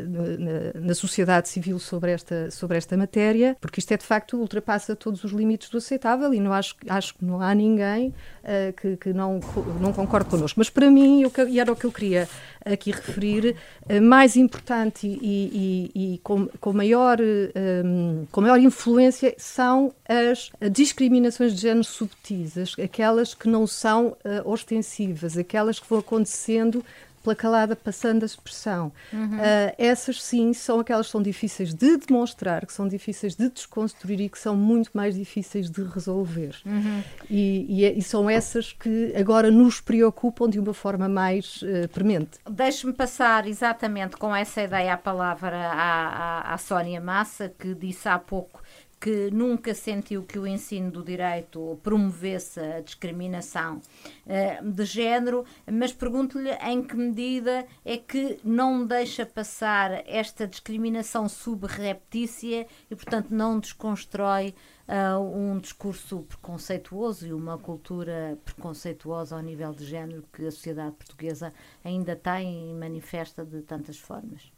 na, na, sociedade civil sobre esta, sobre esta matéria, porque isto é de facto ultrapassa todos os limites do aceitável e não acho, acho que não há ninguém uh, que, que não, não concorde connosco. Mas para mim, eu, e era o que eu queria aqui referir, uh, mais importante e, e, e com, com, maior, um, com maior influência são as discriminações de género subtis, aquelas que não são uh, ostensivas, aquelas que vão acontecendo pela calada passando a expressão. Uhum. Uh, essas sim são aquelas que são difíceis de demonstrar, que são difíceis de desconstruir e que são muito mais difíceis de resolver. Uhum. E, e, é, e, são essas que agora nos preocupam de uma forma mais uh, premente. Deixe-me passar exatamente com essa ideia a palavra à, à, à Sónia Massa, que disse há pouco que nunca sentiu que o ensino do direito promovesse a discriminação uh, de género, mas pergunto-lhe em que medida é que não deixa passar esta discriminação subreptícia e, portanto, não desconstrói uh, um discurso preconceituoso e uma cultura preconceituosa ao nível de género que a sociedade portuguesa ainda tem e manifesta de tantas formas.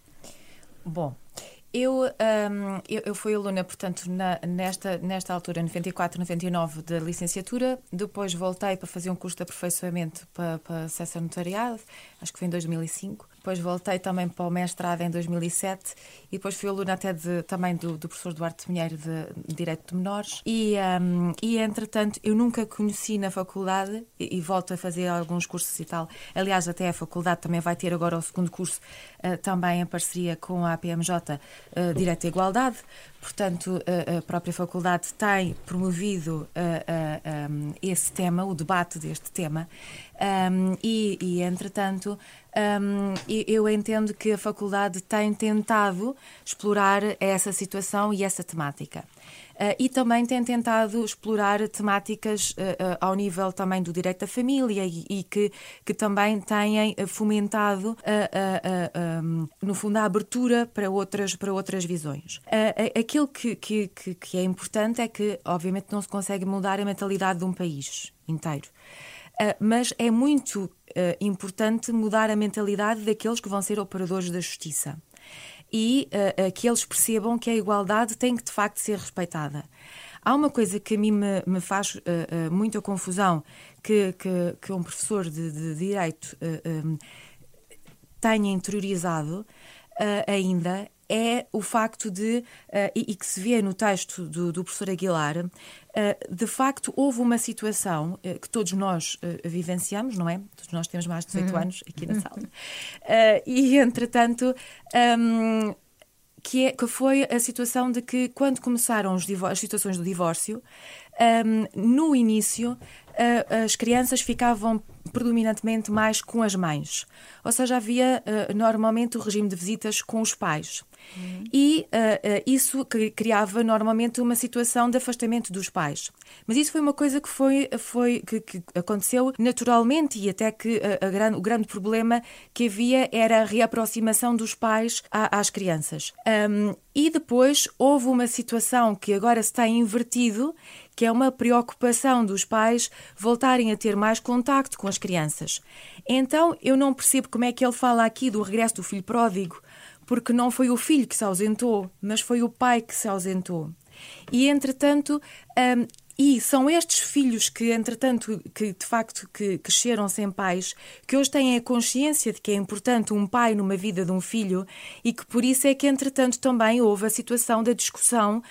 Bom, eu, um, eu, eu, fui aluna, portanto, na, nesta, nesta altura, 94, 99, da licenciatura. Depois voltei para fazer um curso de aperfeiçoamento para, para acesso notariado, acho que foi em 2005. Depois voltei também para o mestrado em 2007 e depois fui aluna até de, também do, do professor Duarte Pinheiro de Direito de Menores. E, um, e entretanto, eu nunca conheci na faculdade e, e, volto a fazer alguns cursos e tal. Aliás, até a faculdade também vai ter agora o segundo curso, uh, também em parceria com a APMJ, uh, eh, Direito e Igualdade. Portanto, a, a própria faculdade tem promovido uh, um, esse tema, o debate deste tema. Um, e, e, entretanto, um, eu entendo que a faculdade tem tentado explorar essa situação e essa temática. Uh, e também tem tentado explorar temáticas uh, uh, ao nível também do direito da família e, e que, que também têm fomentado, um, no fundo, a abertura para outras, para outras visões. aquilo que, que, que é importante é que, obviamente, não se consegue mudar a mentalidade de um país inteiro. Uh, mas é muito uh, importante mudar a mentalidade daqueles que vão ser operadores da justiça e uh, que eles percebam que a igualdade tem que de facto ser respeitada. Há uma coisa que a mim me, me faz muita confusão que, que, que, um professor de, de Direito um, tenha interiorizado ainda é o facto de, uh, e, e, que se vê no texto do, do professor Aguilar, uh, de facto houve uma situação uh, que todos nós vivenciamos, não é? Todos nós temos mais de 18 uhum. anos aqui na sala. e, [LAUGHS] entretanto, um, que, é, que foi a situação de que, quando começaram as situações do divórcio, um, no início as crianças ficavam predominantemente mais com as mães. Ou seja, havia uh, normalmente o regime de visitas com os pais. Uhum. E uh, uh, isso criava normalmente uma situação de afastamento dos pais. Mas isso foi uma coisa que foi, foi que, que aconteceu naturalmente e até que a, a grande, o grande problema que havia era a reaproximação dos pais a, às crianças. Um, e depois houve uma situação que agora se tem invertido, que é uma preocupação dos pais voltarem a ter mais contacto com as crianças. Então eu não percebo como é que ele fala aqui do regresso do filho pródigo, porque não foi o filho que se ausentou, mas foi o pai que se ausentou. E entretanto, um, e são estes filhos que, entretanto, que de facto que cresceram sem pais, que hoje têm a consciência de que é importante um pai numa vida de um filho e que por isso é que, entretanto, também houve a situação da discussão uh,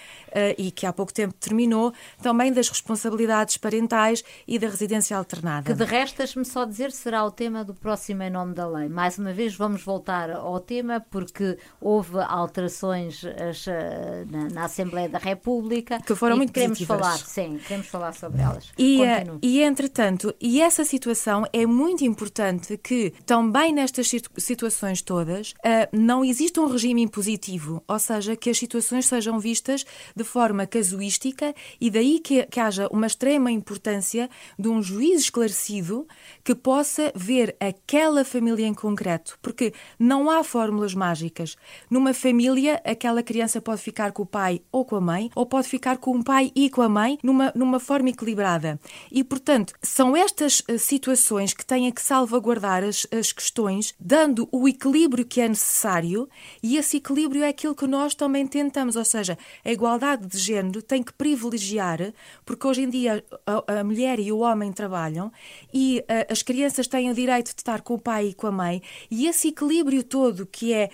e que há pouco tempo terminou, também das responsabilidades parentais e da residência alternada. Que de resto, me só dizer, será o tema do próximo em nome da lei. Mais uma vez, vamos voltar ao tema porque houve alterações eh, na, na, Assembleia da República que foram muito queremos positivas. falar, sim, queremos falar sobre elas. E, eh, e entretanto, e essa situação é muito importante que também nestas situações todas uh, não existe um regime impositivo, ou seja, que as situações sejam vistas de forma casuística e daí que, que haja uma extrema importância de um juiz esclarecido que possa ver aquela família em concreto, porque não há fórmulas mágicas. Numa família, aquela criança pode ficar com o pai ou com a mãe, ou pode ficar com o pai e com a mãe numa numa, numa forma equilibrada. E, portanto, são estas uh, situações que têm que salvaguardar as, as questões, dando o equilíbrio que é necessário, e esse equilíbrio é aquilo que nós também tentamos, ou seja, a igualdade de género tem que privilegiar, porque hoje em dia a, a mulher e o homem trabalham e uh, as crianças têm o direito de estar com o pai e com a mãe, e esse equilíbrio todo que é,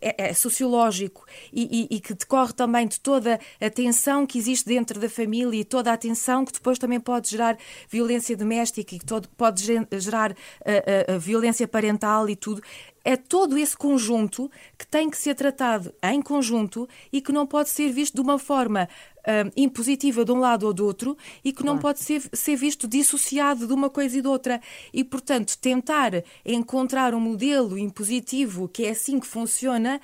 é, é sociológico e, e, e que decorre também de toda a tensão que existe dentro da família e toda a tensão que depois também pode gerar violência doméstica e que todo, pode gerar uh, uh, violência parental e tudo é todo esse conjunto que tem que ser tratado em conjunto e que não pode ser visto de uma forma impositiva de um lado ou do outro e que claro. não pode ser, ser visto dissociado de uma coisa e de outra. E, portanto, tentar encontrar um modelo impositivo que é assim que funciona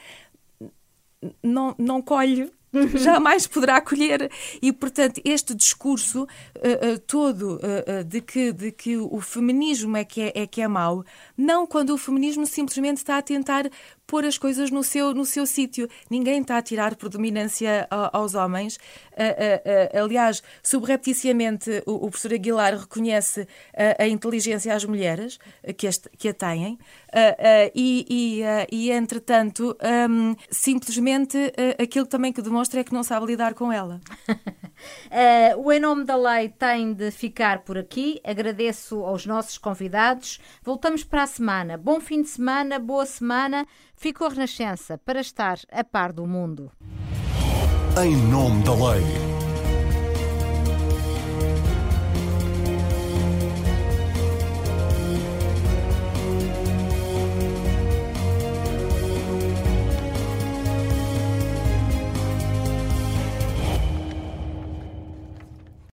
não, não colhe [LAUGHS] jamais poderá acolher. E, portanto, este discurso uh, uh, todo uh, de, que, de que o feminismo é que é, é que é mau, não quando o feminismo simplesmente está a tentar pôr as coisas no seu, no seu sítio. Ninguém está a tirar predominância aos homens. Aliás, subrepticiamente, o, professor Aguilar reconhece a inteligência às mulheres que, este, que a têm. e, e, e, entretanto, um, simplesmente aquilo também que demonstra é que não sabe lidar com ela. [LAUGHS] o Em Nome da Lei tem de ficar por aqui. Agradeço aos nossos convidados. Voltamos para a semana. Bom fim de semana, boa semana. Ficou Renascença para estar a par do mundo. Em nome da lei.